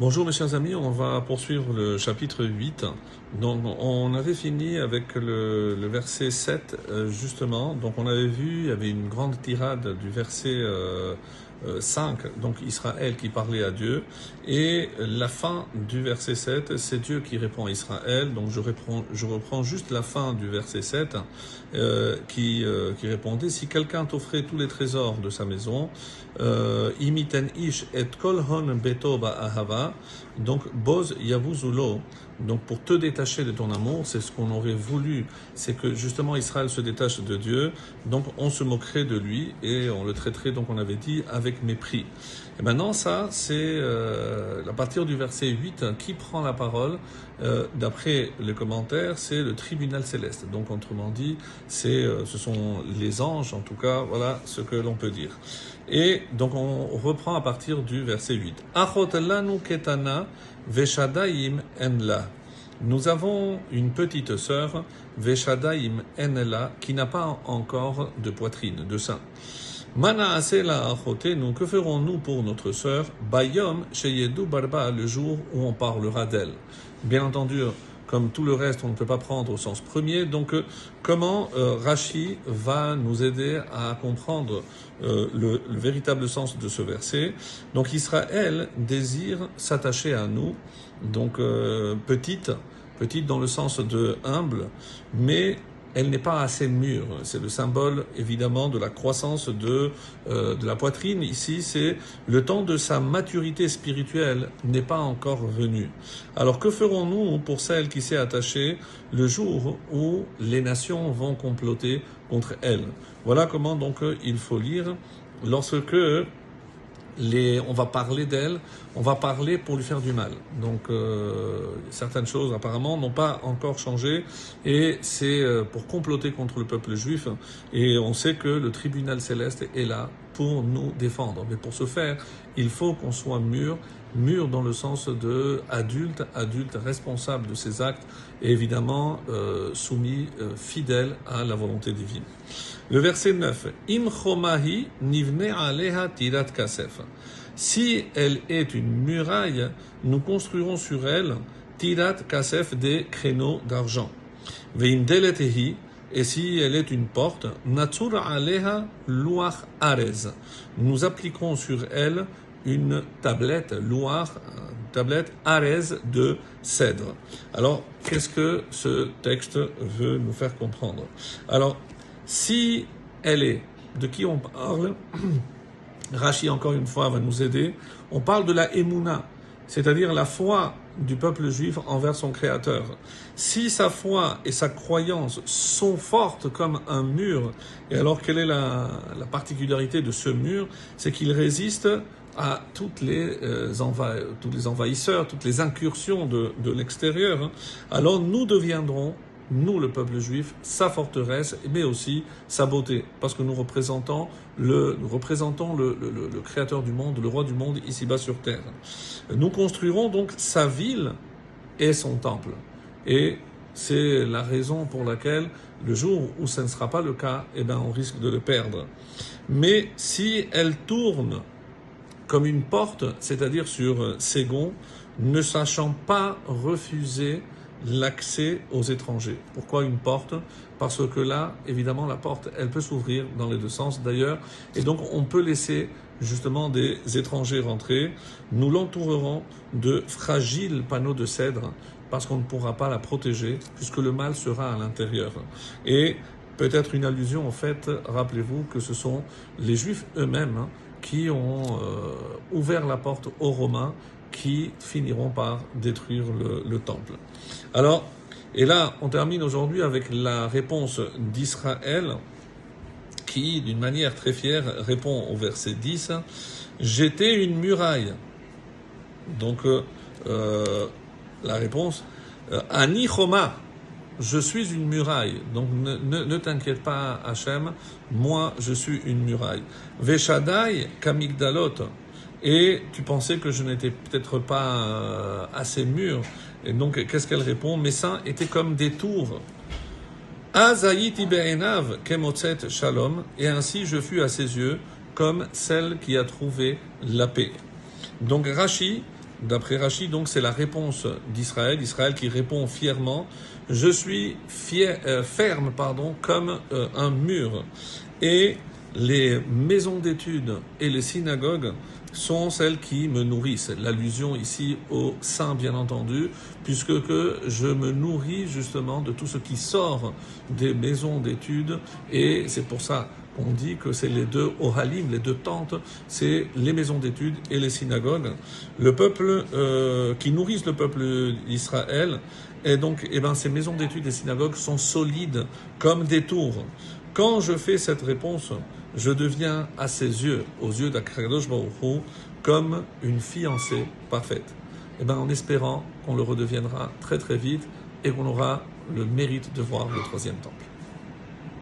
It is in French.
Bonjour mes chers amis, on va poursuivre le chapitre 8. Donc on avait fini avec le, verset 7 euh, justement. Donc on avait vu, il y avait une grande tirade du verset euh, 5, donc Israël qui parlait à Dieu. Et la fin du verset 7, c'est Dieu qui répond à Israël. Donc je reprends, je reprends juste la fin du verset 7 euh, qui, euh, qui répondait, si quelqu'un t'offrait tous les trésors de sa maison, euh, imiten ish et ahava, donc boz yavuzulo, donc pour te détacher de ton amour, c'est ce qu'on aurait voulu, c'est que justement Israël se détache de Dieu, donc on se moquerait de lui et on le traiterait, donc on avait dit, avec mépris. Et maintenant ça, c'est euh, à partir du verset 8, qui prend la parole euh, D'après les commentaires, c'est le tribunal céleste. Donc autrement dit, c'est, euh, ce sont les anges, en tout cas, voilà ce que l'on peut dire. Et donc on reprend à partir du verset 8. Achot lanu ketana veshadaim enla. Nous avons une petite sœur, veshadaim enla, qui n'a pas encore de poitrine, de sein. Mana asela nous que ferons-nous pour notre sœur Bayom sheyedu barba, le jour où on parlera d'elle? Bien entendu, comme tout le reste, on ne peut pas prendre au sens premier. Donc, euh, comment euh, Rashi va nous aider à comprendre euh, le, le, véritable sens de ce verset? Donc, Israël désire s'attacher à nous, donc euh, petite, petite dans le sens de humble, mais elle n'est pas assez mûre. C'est le symbole évidemment de la croissance de, euh, de la poitrine. Ici, c'est le temps de sa maturité spirituelle n'est pas encore venu. Alors que ferons-nous pour celle qui s'est attachée le jour où les nations vont comploter contre elle? Voilà comment donc il faut lire lorsque on va parler d'elle, on va parler pour lui faire du mal. Donc euh, certaines choses apparemment n'ont pas encore changé et c'est euh, pour comploter contre le peuple juif. Et on sait que le tribunal céleste est là pour nous défendre. Mais pour ce faire, il faut qu'on soit mûr, mûr dans le sens de adulte, adulte responsable de ses actes et évidemment euh, soumis, euh, fidèle à la volonté divine. Le verset 9. Im chomahi nivne aleha tirat kasef. Si elle est une muraille, nous construirons sur elle tirat kasef des créneaux d'argent. Veim deletehi et si elle est une porte, Natsur aleha luach arez. Nous appliquerons sur elle une tablette luach, tablette arez de cèdre. Alors, qu'est-ce que ce texte veut nous faire comprendre? Alors, si elle est, de qui on parle? Rachi, encore une fois, va nous aider. On parle de la Emouna, c'est-à-dire la foi du peuple juif envers son Créateur. Si sa foi et sa croyance sont fortes comme un mur, et alors quelle est la, la particularité de ce mur? C'est qu'il résiste à toutes les, euh, tous les envahisseurs, toutes les incursions de, de l'extérieur. Hein. Alors nous deviendrons nous, le peuple juif, sa forteresse, mais aussi sa beauté, parce que nous représentons le, nous représentons le, le, le créateur du monde, le roi du monde ici-bas sur terre. Nous construirons donc sa ville et son temple. Et c'est la raison pour laquelle le jour où ce ne sera pas le cas, eh ben, on risque de le perdre. Mais si elle tourne comme une porte, c'est-à-dire sur ses gonds, ne sachant pas refuser l'accès aux étrangers. Pourquoi une porte? Parce que là, évidemment, la porte, elle peut s'ouvrir dans les deux sens d'ailleurs, et donc on peut laisser justement des étrangers rentrer. Nous l'entourerons de fragiles panneaux de cèdre parce qu'on ne pourra pas la protéger puisque le mal sera à l'intérieur. Et peut-être une allusion, en fait, rappelez-vous que ce sont les Juifs eux-mêmes hein, qui ont euh, ouvert la porte aux Romains qui finiront par détruire le, le temple. Alors, et là, on termine aujourd'hui avec la réponse d'Israël qui, d'une manière très fière, répond au verset 10, J'étais une muraille. Donc, euh, la réponse, Ani Choma, je suis une muraille. Donc, ne, ne, ne t'inquiète pas, Hachem, moi, je suis une muraille. Veshadai kamigdalot, et tu pensais que je n'étais peut-être pas euh, assez mûr. Et donc, qu'est-ce qu'elle répond? Mes seins étaient comme des tours. Kemotzet shalom, et ainsi je fus à ses yeux comme celle qui a trouvé la paix. Donc Rashi D'après Rachid, donc c'est la réponse d'Israël, Israël qui répond fièrement Je suis euh, ferme pardon, comme euh, un mur. Et les maisons d'études et les synagogues sont celles qui me nourrissent. L'allusion ici au sein, bien entendu, puisque que je me nourris justement de tout ce qui sort des maisons d'études, et c'est pour ça qu'on dit que c'est les deux Ohalim, les deux tentes, c'est les maisons d'études et les synagogues. Le peuple euh, qui nourrissent le peuple d'Israël, et donc, eh ben, ces maisons d'études et synagogues sont solides comme des tours. Quand je fais cette réponse, je deviens à ses yeux, aux yeux d'Akadosh comme une fiancée parfaite. Et ben, en espérant qu'on le redeviendra très très vite et qu'on aura le mérite de voir le troisième temple.